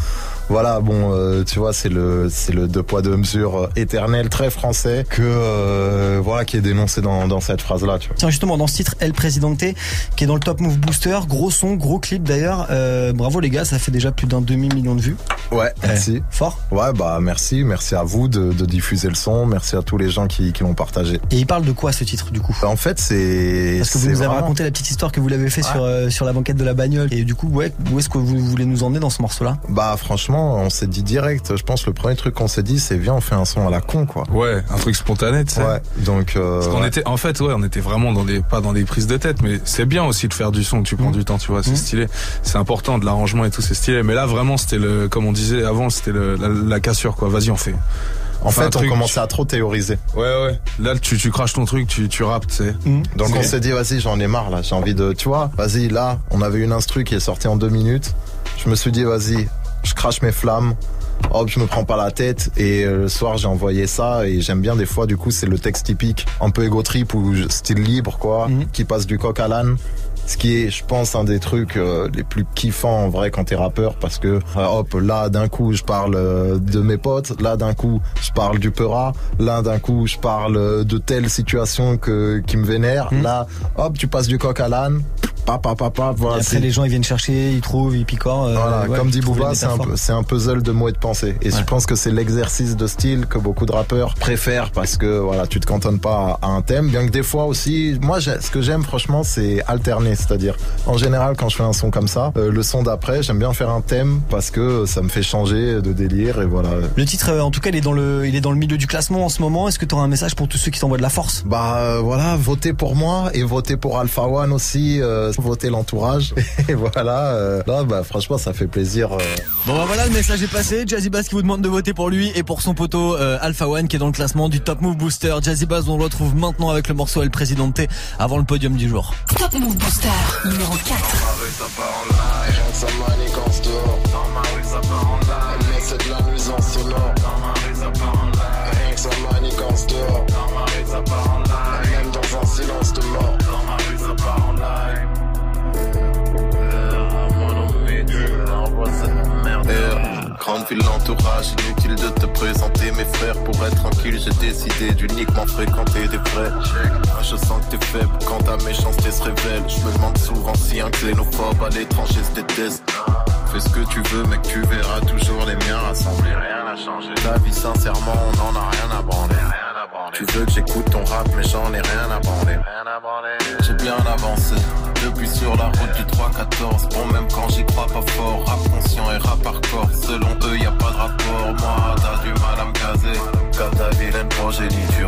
Voilà, bon, euh, tu vois, c'est le c'est le deux poids deux mesures euh, éternel, très français que euh, voilà qui est dénoncé dans dans cette phrase là. Tu vois. Tiens, justement, dans ce titre, El Presidente, qui est dans le Top Move Booster, gros son, gros clip d'ailleurs. Euh, bravo les gars, ça fait déjà plus d'un demi-million de vues. Ouais, merci. fort. Ouais, bah merci, merci à vous de, de diffuser le son, merci à tous les gens qui, qui l'ont partagé. Et il parle de quoi ce titre du coup? En fait, c'est Parce que vous nous avez raconté la petite histoire que vous l'avez fait sur sur la banquette de la bagnole. Et du coup, ouais, où est-ce que vous voulez nous emmener dans ce morceau-là? Bah franchement, on s'est dit direct. Je pense le premier truc qu'on s'est dit, c'est viens, on fait un son à la con, quoi. Ouais, un truc spontané, tu sais. Ouais. Donc. Euh, Parce qu'on ouais. était, en fait, ouais, on était vraiment dans des, pas dans des prises de tête, mais c'est bien aussi de faire du son. Tu Mmh. prends du temps, tu vois, c'est stylé. C'est important de l'arrangement et tout, c'est stylé. Mais là, vraiment, c'était le, comme on disait avant, c'était la, la cassure, quoi. Vas-y, on fait. En fait, on truc- commençait à trop théoriser. Ouais, ouais. Là, tu, tu craches ton truc, tu, tu rappes, tu sais. Donc C'est- on s'est dit, vas-y, j'en ai marre là. J'ai envie de, tu vois, vas-y, là, on avait une instru qui est sortie en deux minutes. Je me suis dit, vas-y, je crache mes flammes. Hop, je me prends pas la tête et euh, le soir j'ai envoyé ça et j'aime bien des fois du coup c'est le texte typique un peu égo trip ou style libre quoi qui passe du coq à l'âne ce qui est je pense un des trucs euh, les plus kiffants en vrai quand t'es rappeur parce que euh, hop là d'un coup je parle euh, de mes potes là d'un coup je parle du peura là d'un coup je parle de telle situation que qui me vénère là hop tu passes du coq à l'âne papa papa Et voilà après, les gens ils viennent chercher, ils trouvent, ils picorent. euh, voilà, ouais, comme dit des c'est un, un puzzle de mots et de pensées. Et je pense que c'est l'exercice de style que beaucoup de rappeurs préfèrent parce que voilà, tu te cantonnes pas à un thème. Bien que des fois aussi, moi, ce que j'aime franchement, c'est alterner. C'est-à-dire, en général, quand je fais un son comme ça, euh, le son d'après, j'aime bien faire un thème parce que ça me fait changer de délire et voilà. Le titre, euh, en tout cas, il est dans le, il est dans le milieu du classement en ce moment. Est-ce que tu auras un message pour tous ceux qui t'envoient de la force? Bah euh, voilà, votez pour moi et votez pour Alpha One aussi, euh, votez l'entourage. Et voilà, euh, là, bah franchement, ça fait plaisir. euh, Bon bah voilà, le message est passé. Jazzy Bass qui vous demande de voter pour lui et pour son poteau euh, Alpha One qui est dans le classement du Top Move Booster. Jazzy Bass, on le retrouve maintenant avec le morceau El Presidente avant le podium du jour. Top Move Booster numéro 4. Rien que ça manigance dehors Dans ma rue ça part en live Mais c'est de la nuisance Euh, grande ville, l'entourage, inutile de te présenter mes frères. Pour être tranquille, j'ai décidé d'uniquement fréquenter des vrais. Ah, je sens que t'es faible quand ta méchanceté se révèle. Je me demande souvent si un xénophobe à l'étranger se déteste. Fais ce que tu veux, mec, tu verras toujours les miens rassemblés. Rien n'a changé. Ta vie, sincèrement, on n'en a rien à branler. Tu veux que j'écoute ton rap, mais j'en ai rien à branler. J'ai bien avancé. Depuis sur la route du 3-14 Bon même quand j'y crois pas fort Rap conscient et rap hardcore Selon eux y a pas de rapport Moi t'as du mal à me caser Comme ta vilaine progéniture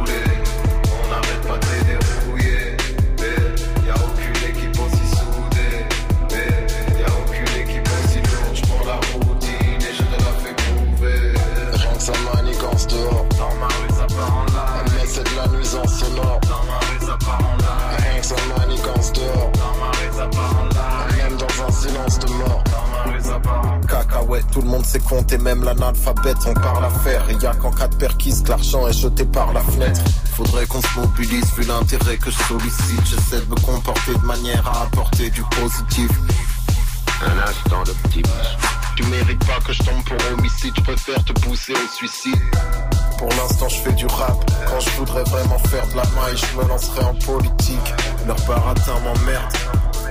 on parle à faire. Et y a qu'en cas de perquise que l'argent est jeté par la fenêtre. Faudrait qu'on se mobilise vu l'intérêt que je sollicite. J'essaie de me comporter de manière à apporter du positif. Un instant d'optimisme. Tu mérites pas que je tombe pour homicide, je préfère te pousser au suicide. Pour l'instant, je fais du rap. Quand je voudrais vraiment faire de la maille, je me lancerai en politique. Leur baratin m'emmerde.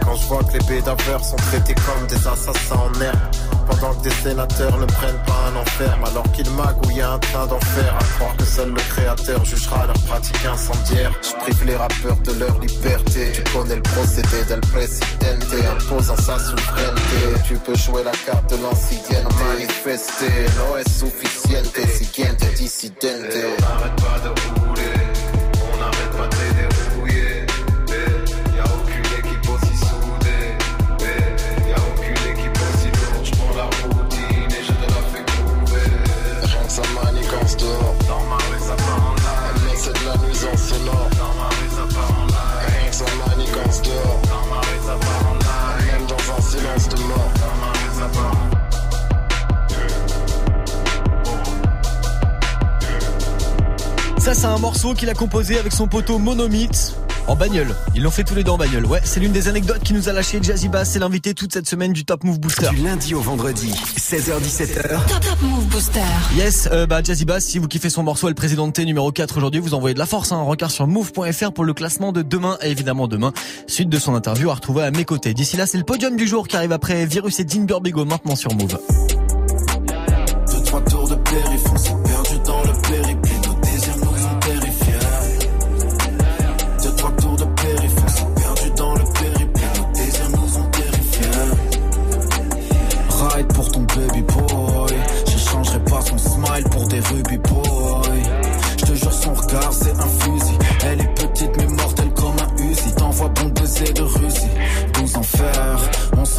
Quand je vois que les bédaveurs sont traités comme des assassins en herbe. Pendant que des sénateurs ne prennent pas un enferme. Alors qu'ils magouillent un train d'enfer. À croire que seul le créateur jugera leur pratique incendiaire. Je prive les rappeurs de leur liberté. Tu connais le procédé del presidente. Imposant sa souveraineté. Tu peux jouer la carte de l'ancienneté. Manifester, no es suficiente. Siguiente dissidente. pas c'est un morceau qu'il a composé avec son poteau Monomite. En bagnole. Ils l'ont fait tous les deux en bagnole. Ouais, c'est l'une des anecdotes qui nous a lâché Jazzy Bass. C'est l'invité toute cette semaine du Top Move Booster. Du lundi au vendredi, 16h17h. Top, top Move Booster. Yes, euh, bah Jazzy Bass, si vous kiffez son morceau, elle président de T numéro 4 aujourd'hui, vous envoyez de la force, hein, un regard sur move.fr pour le classement de demain et évidemment demain, suite de son interview à retrouver à mes côtés. D'ici là, c'est le podium du jour qui arrive après Virus et Dean Burbigo maintenant sur Move.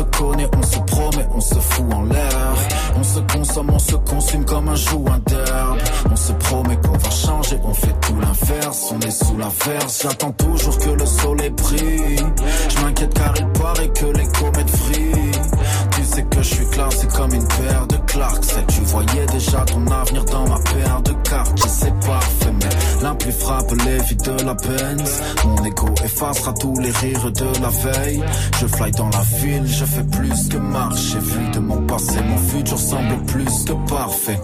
Se connaît, on se promet, on se fout en l'air. On se consomme, on se consume comme un joint d'herbe. On se promet qu'on va changer, on fait tout l'inverse. On est sous l'averse, j'attends toujours que le soleil brille. Je m'inquiète car il paraît que les comètes vrillent. Tu sais que je suis classé comme une paire de Clarks. Tu voyais déjà ton avenir dans ma paire de cartes. Je sais mais l'impli frappe les vies de la Benz. Mon ego effacera tous les rires de la veille. Je fly dans la ville, je fais plus que marcher. Vu de mon passé, mon futur semble plus que parfait.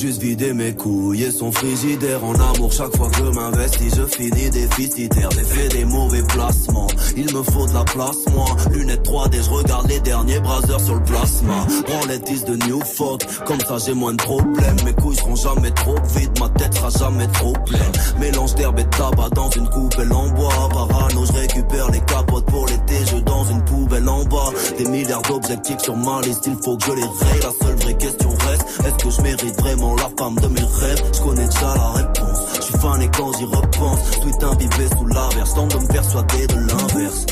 Juste vider mes couilles et son frigidaire en amour. Chaque fois que je m'investis je finis déficitaire. J'ai fait des mauvais placements. Il me faut de la place moi. Lunettes 3D je regarde les derniers braseurs sur le plasma. Branlettes de New Folk comme ça j'ai moins de problèmes. Mes couilles seront jamais trop vides. Ma tête sera jamais trop pleine. Mélange d'herbe et de tabac dans une coupelle en bois parano je récupère les capotes pour l'été. Je dans une poubelle en bas. Des milliards d'objectifs sur ma liste. Il faut que je les raye. La seule vraie question reste est-ce que je mérite mérite vraiment la femme de mes rêves. Je connais déjà la réponse. Je suis fan et quand j'y repense, tout imbibé sous l'averse, tente de me persuader de l'inverse.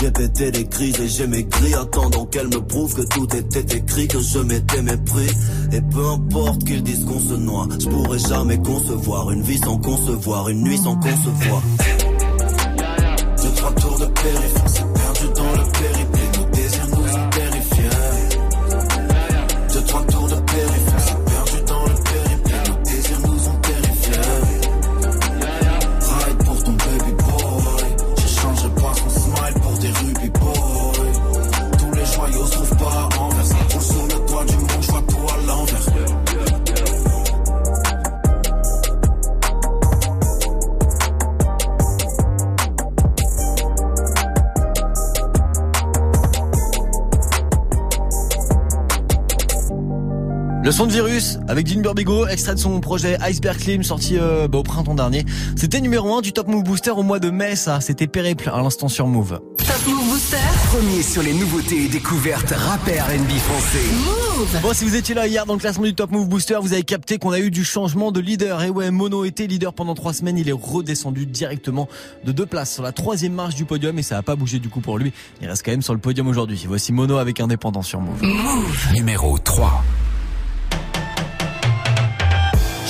J'ai pété des crises et j'ai maigri Attendant qu'elle me prouve que tout était écrit Que je m'étais mépris Et peu importe qu'ils disent qu'on se noie Je pourrais jamais concevoir Une vie sans concevoir Une nuit sans concevoir Deux, trois tours de périph' Le son de virus avec Dean Burbigo, extrait de son projet Iceberg Clim sorti euh, bah, au printemps dernier. C'était numéro 1 du Top Move Booster au mois de mai, ça. C'était Périple à l'instant sur Move. Top Move Booster. Premier sur les nouveautés et découvertes rap et R&B français. Move. Bon, si vous étiez là hier dans le classement du Top Move Booster, vous avez capté qu'on a eu du changement de leader. Et ouais, Mono était leader pendant trois semaines. Il est redescendu directement de deux places sur la troisième marche du podium et ça a pas bougé du coup pour lui. Il reste quand même sur le podium aujourd'hui. Voici Mono avec Indépendant sur Move. Move. Numéro 3.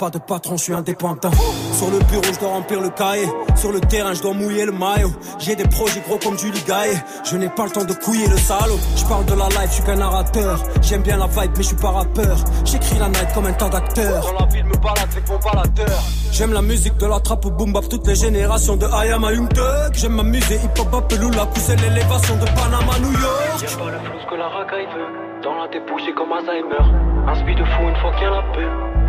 Pas de patron, je suis indépendant. Sur le bureau, je dois remplir le cahier. Sur le terrain, je dois mouiller le maillot. J'ai des projets gros comme Julie Gaillet. Je n'ai pas le temps de couiller le salaud. Je parle de la life, je suis qu'un narrateur. J'aime bien la vibe, mais je suis pas rappeur. J'écris la night comme un tas d'acteurs. Dans la ville, me balade avec mon baladeur. J'aime la musique de la trappe au boom bap, toutes les générations de I am a Young Thug. J'aime m'amuser, hip hop, Pelula, pousser l'élévation de Panama, New York. Y'a pas le flou que la racaille veut. Dans la débouche, comme Alzheimer. Un speed de fou une fois qu'il y a la paix.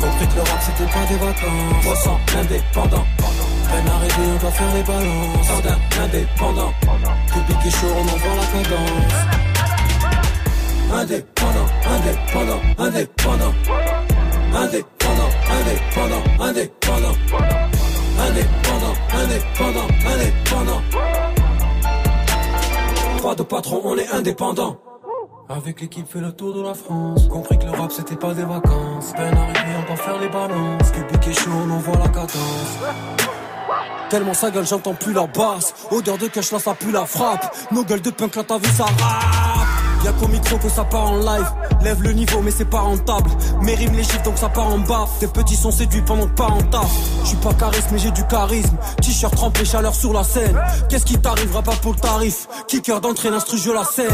Compris que le rap, c'était pas des vacances. 300 indépendant. Peine arrivée, on doit faire les balances. Sardin indépendant. Public et chaud, on envoie la cadence. Indépendant, indépendant, indépendant. Indépendant, indépendant, indépendant. Indépendant, indépendant, indépendant. Pas de patron, on est indépendant. Avec l'équipe fait le tour de la France. Compris que le rap c'était pas des vacances. Peine arrivée on va faire les balances. Public est chaud on envoie la cadence. Tellement sa gueule j'entends plus la basse. Odeur de cash là ça pue la frappe. Nos gueules de punk là t'as vu ça rap Y'a qu'au micro que ça part en live. Lève le niveau mais c'est pas rentable. Mes rimes les chiffres donc ça part en bas. Tes petits sont séduits pendant que pas en taf. Je suis pas charisme mais j'ai du charisme. T-shirt trempé chaleur sur la scène. Qu'est-ce qui t'arrivera pas pour le tarif? Kicker d'entrée l'instru je la saigne.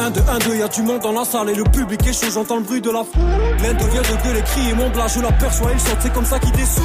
1 2 1 2 y'a du monde dans la salle. Et le public est chaud j'entends le bruit de la foule. L'un devient de gueuler crier mon blas Je l'aperçois il saute. C'est comme ça qu'il descend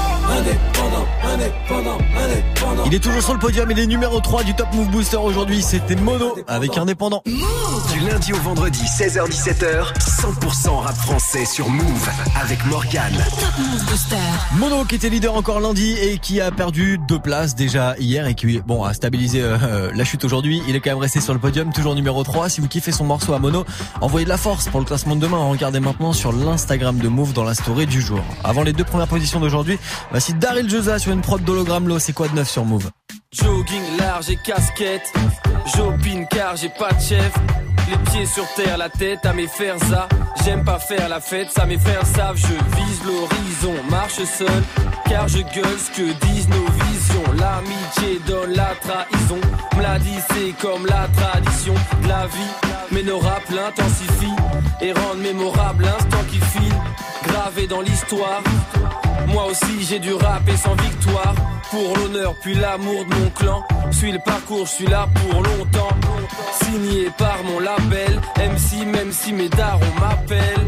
Indépendant, indépendant, indépendant. Il est toujours sur le podium, il est numéro 3 du Top Move Booster aujourd'hui. C'était Mono avec Indépendant. Du lundi au vendredi, 16h17h, 100% rap français sur Move avec Morgane. Top Move Booster. Mono qui était leader encore lundi et qui a perdu deux places déjà hier et qui bon a stabilisé euh, euh, la chute aujourd'hui. Il est quand même resté sur le podium, toujours numéro 3. Si vous kiffez son morceau à Mono, envoyez de la force pour le classement de demain. Regardez maintenant sur l'Instagram de Move dans la story du jour. Avant les deux premières positions d'aujourd'hui, voici Daryl Josa sur une prod d'hologramme Lo. C'est quoi de neuf sur Move Jogging large et casquette. J'opine car j'ai pas de chef. les pieds sur terre, la tête à mes fers ça. J'aime pas faire la fête, ça mes frères savent. Je vise l'horizon, marche seul, car je gueule ce que disent nos visions. L'amitié donne la trahison. Me dit, c'est comme la tradition de la vie. Mais nos rap l'intensifient et rendent mémorable l'instant qui file. Gravé dans l'histoire. Moi aussi j'ai dû rapper sans victoire. Pour l'honneur puis l'amour de mon clan. Suis le parcours, je suis là pour longtemps. Signé par mon label. MC, même si mes darons m'appellent.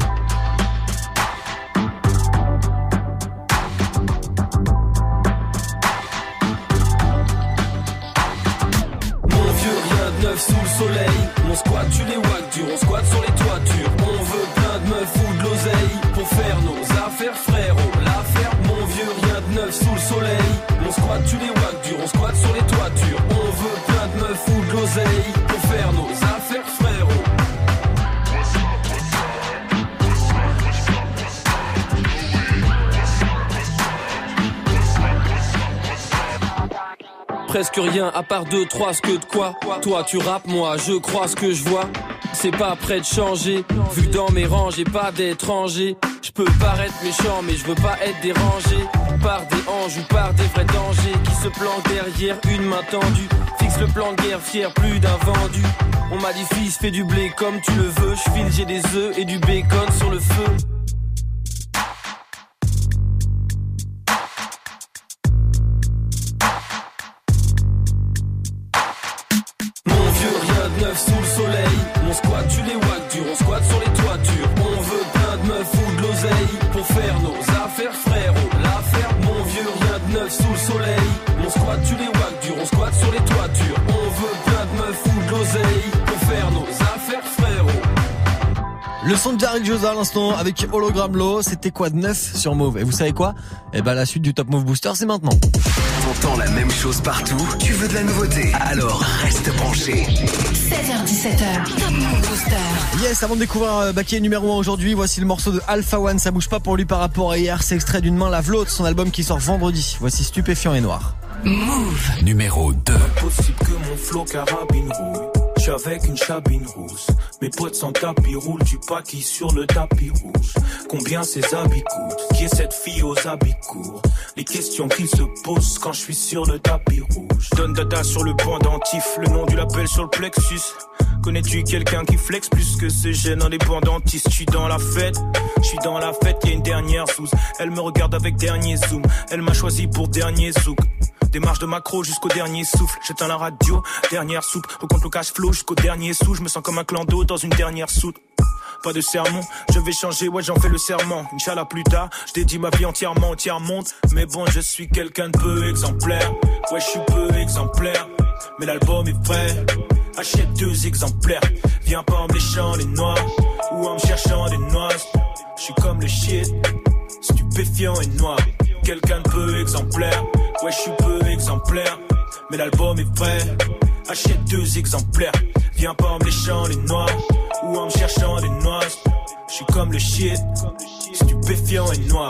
Soleil. Mon squat, tu les wack dur, on squatte sur les toitures. On veut plein de meufs ou de l'oseille pour faire nos affaires, frérot. L'affaire, mon vieux, rien de neuf sous le soleil. Mon squat, tu les wack dur, on squatte sur les toitures. On veut plein de meufs ou de l'oseille Presque rien à part deux, trois, ce que de quoi. Toi tu rappes, moi je crois ce que je vois. C'est pas prêt de changer, vu dans mes rangs j'ai pas d'étrangers. Je peux paraître méchant, mais je veux pas être dérangé par des anges ou par des vrais dangers qui se planquent derrière une main tendue. Fixe le plan de guerre, fier plus d'un vendu. On m'a dit fils, fais du blé comme tu le veux. Je file, j'ai des œufs et du bacon sur le feu. Jared Josa à l'instant avec Hologram Low, c'était quoi de neuf sur Move? Et vous savez quoi? Eh ben la suite du Top Move Booster c'est maintenant. T'entends la même chose partout? Tu veux de la nouveauté? Alors reste branché. 16h17h, Top Move Booster. Yes, avant de découvrir euh, Baké numéro 1 aujourd'hui, voici le morceau de Alpha One, ça bouge pas pour lui par rapport à hier, c'est extrait d'une main lave l'autre, son album qui sort vendredi. Voici Stupéfiant et Noir. Move. Numéro 2. Impossible que mon flot carabine rouille. Suis avec une chabine rousse. Mes potes sans tapis roulent du paquis sur le tapis rouge. Combien ces habits coûtent? Qui est cette fille aux habits courts? Les questions qu'ils se posent quand je suis sur le tapis rouge. Donne dada sur le pendentif, le nom du label sur le plexus. Connais-tu quelqu'un qui flex plus que ce gène indépendantiste Je suis dans la fête, je suis dans la fête, y a une dernière sous. Elle me regarde avec dernier zoom, elle m'a choisi pour dernier zouk. Démarche de macro jusqu'au dernier souffle. J'éteins la radio, dernière soupe. Recompte le cash flow jusqu'au dernier sou. Je me sens comme un clan d'eau dans une dernière soute. Pas de sermon, je vais changer, ouais j'en fais le serment. Inch'Allah plus tard, je dédie ma vie entièrement au tiers monde. Mais bon, je suis quelqu'un de peu exemplaire. Ouais, je suis peu exemplaire. Mais l'album est vrai. Achète deux exemplaires. Viens pas en me léchant les noix ou en me cherchant des noix. Je suis comme le shit, stupéfiant et noir. Quelqu'un de peu exemplaire. Ouais, je suis peu exemplaire. Mais l'album est vrai. Achète deux exemplaires. Viens pas en me léchant les noix ou en me cherchant des noix. Je suis comme le shit, stupéfiant et noir.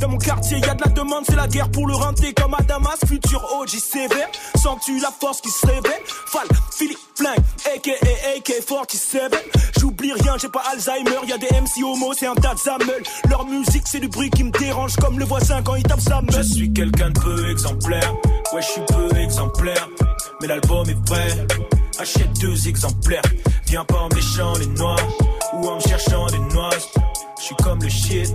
Dans mon quartier, y de la demande, c'est la guerre pour le renter comme à Damas. Futur OG sévère, sens-tu la force qui se réveille Fall, Philippe Flingue, aka AK-47. J'oublie rien, j'ai pas Alzheimer, y a des MC homo, c'est un tas de. Leur musique, c'est du bruit qui me dérange comme le voisin quand il tape sa meule. Je suis quelqu'un de peu exemplaire, ouais, je suis peu exemplaire. Mais l'album est vrai, achète deux exemplaires. Viens pas en méchant les noix ou en me cherchant des noix. Je suis comme le shit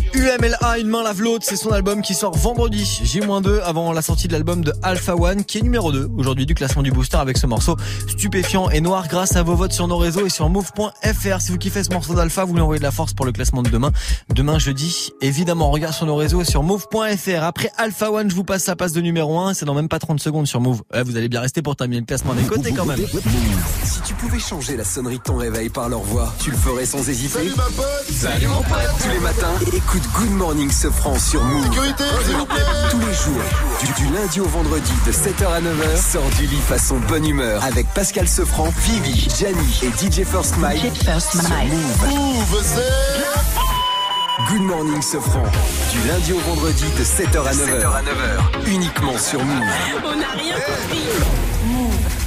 UMLA, une main lave l'autre, c'est son album qui sort vendredi, J-2, avant la sortie de l'album de Alpha One, qui est numéro 2 aujourd'hui du classement du booster avec ce morceau stupéfiant et noir grâce à vos votes sur nos réseaux et sur move.fr. Si vous kiffez ce morceau d'Alpha, vous lui envoyez de la force pour le classement de demain. Demain, jeudi, évidemment, on regarde sur nos réseaux et sur move.fr. Après Alpha One, je vous passe sa passe de numéro 1, c'est dans même pas 30 secondes sur Move. Ouais, vous allez bien rester pour terminer le classement des côtés quand même. Si tu pouvais changer la sonnerie de ton réveil par leur voix, tu le ferais sans hésiter. Salut ma pote Salut mon pote Tous les matins, écoute Good Morning Sofran sur Move. Sécurité, s'il vous plaît Tous les jours, du, du lundi au vendredi de 7h à 9h, sors du lit façon bonne humeur avec Pascal Sefranc, Vivi, Gianni et DJ First Mike. DJ First sur Mike. Move. Move, c'est... Good Morning Sofran, du lundi au vendredi de 7h à 9h. Uniquement sur Move. On n'a rien compris.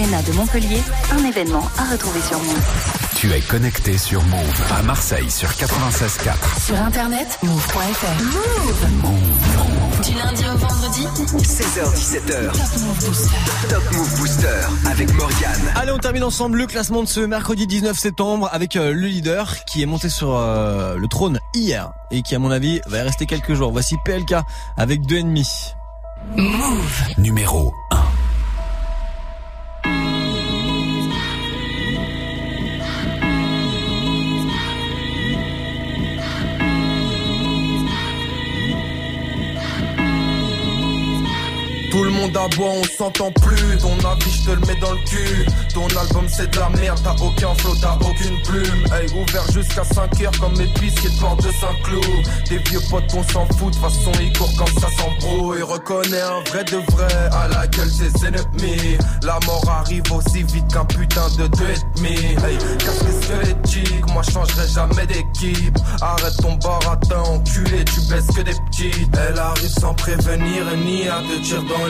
de Montpellier, un événement à retrouver sur Move. Tu es connecté sur Move à Marseille sur 96.4. Sur internet, move.fr. Move. Du lundi au vendredi, 16h17h. Top Move Booster avec Morgane. Allez, on termine ensemble le classement de ce mercredi 19 septembre avec euh, le leader qui est monté sur euh, le trône hier et qui, à mon avis, va y rester quelques jours. Voici PLK avec deux ennemis. move. Numéro 1. Tout le monde aboie, on s'entend plus. Ton avis, je te le mets dans le cul. Ton album, c'est de la merde, t'as aucun flow, t'as aucune plume. Hey, ouvert jusqu'à 5 heures comme pistes qui portent de Saint-Cloud. Des vieux potes, on s'en fout, de façon, ils courent quand ça s'embrouille. Reconnais un vrai de vrai à la gueule ses ennemis. La mort arrive aussi vite qu'un putain de deux et demi. Hey, casse les squelettiques, moi changerai jamais d'équipe. Arrête ton baratin, enculé, tu baisses que des petites. Elle arrive sans prévenir ni à te tirer dans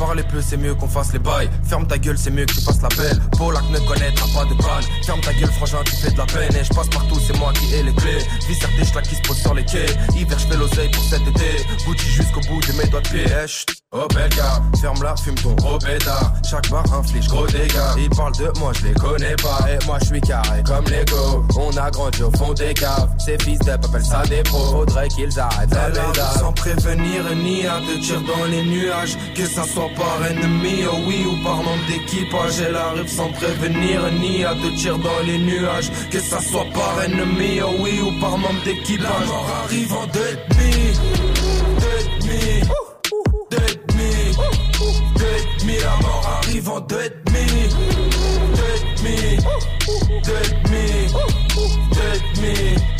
Parler peu, c'est mieux qu'on fasse les bails. Ferme ta gueule, c'est mieux que tu fasses la belle. Polak ne connaîtra pas de panne. Ferme ta gueule, frangin, tu fais de la peine. Et je passe partout, c'est moi qui ai les clés. Visser des schlacs qui se posent sur les quais. Hiver, je fais l'oseille pour cet été. Gucci jusqu'au bout de mes doigts de pied. Eh, chut. Oh bel gars, ferme la, fume ton pétard. Chaque bar inflige gros dégâts. Ils parlent de moi, je les connais pas. Et moi, je suis carré comme Lego. On a grandi au fond des caves. Ces fils d'up appellent ça des pros. Faudrait qu'ils arrêtent la. Sans prévenir ni à te tirer dans les nuages. Que ça soit par ennemi, oh oui, ou par membre d'équipage. Elle arrive sans prévenir ni à te tirer dans les nuages. Que ça soit par ennemi, oh oui, ou par membre d'équipage. La mort arrive en deux et demi. Deux et demi. Deux et demi. Deux et demi. La mort arrive en deux. Deux et demi. Deux et demi. Deux et demi.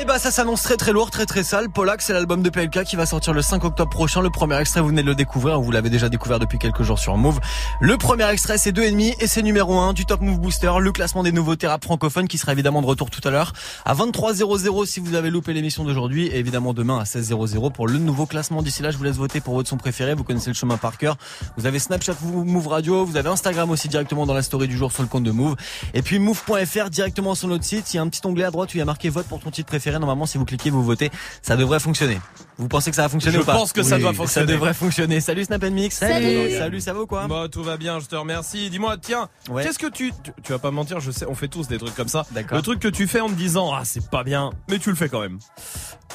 Et bah ça s'annonce très très lourd, très très sale. Polak, c'est l'album de PLK qui va sortir le 5 octobre prochain. Le premier extrait, vous venez de le découvrir, vous l'avez déjà découvert depuis quelques jours sur Move. Le premier extrait, c'est deux et demi et c'est numéro 1 du Top Move Booster, le classement des nouveautés rap francophones qui sera évidemment de retour tout à l'heure à 23h00 si vous avez loupé l'émission d'aujourd'hui et évidemment demain à 16h00 pour le nouveau classement. D'ici là, je vous laisse voter pour votre son préféré. Vous connaissez le chemin par cœur. Vous avez Snapchat Move Radio, vous avez Instagram aussi directement dans la story du jour sur le compte de Move. Et puis Move.fr directement sur notre site. Il y a un petit onglet à droite où il y a marqué vote pour ton titre préféré. Normalement, si vous cliquez, vous votez. Ça devrait fonctionner. Vous pensez que ça va fonctionner Je ou pas pense que ça doit fonctionner. Ça devrait fonctionner. Salut Snap Mix. Salut. Salut, ça va ou quoi Bah tout va bien, je te remercie. Dis-moi, tiens, Ouais. qu'est-ce que tu, tu tu vas pas mentir, je sais, on fait tous des trucs comme ça. D'accord. Le truc que tu fais en te disant ah c'est pas bien, mais tu le fais quand même.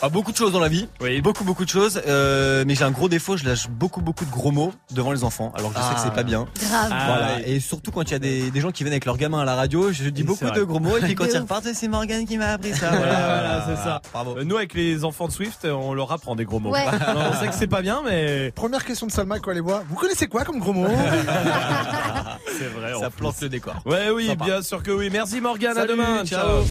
Ah, beaucoup de choses dans la vie. Oui. Beaucoup, beaucoup de choses. Euh, mais j'ai un gros défaut, je lâche beaucoup, beaucoup de gros mots devant les enfants. Alors je sais Ah. que c'est pas bien. Grave. Voilà. Ah. Et surtout quand il y a des, des gens qui viennent avec leurs gamins à la radio, je dis beaucoup de gros mots. Et puis quand ils repartent, c'est Morgane qui m'a appris ça. Voilà, voilà, C'est ça. Euh, Nous, avec les enfants de Swift, on leur apprend des gros mots. Ouais. on sait que c'est pas bien, mais. Première question de Salma, quoi les voit. Vous connaissez quoi comme gros mots C'est vrai. Ça plante plus. le décor. Ouais, oui, Sympa. bien sûr que oui. Merci Morgane, à demain. ciao.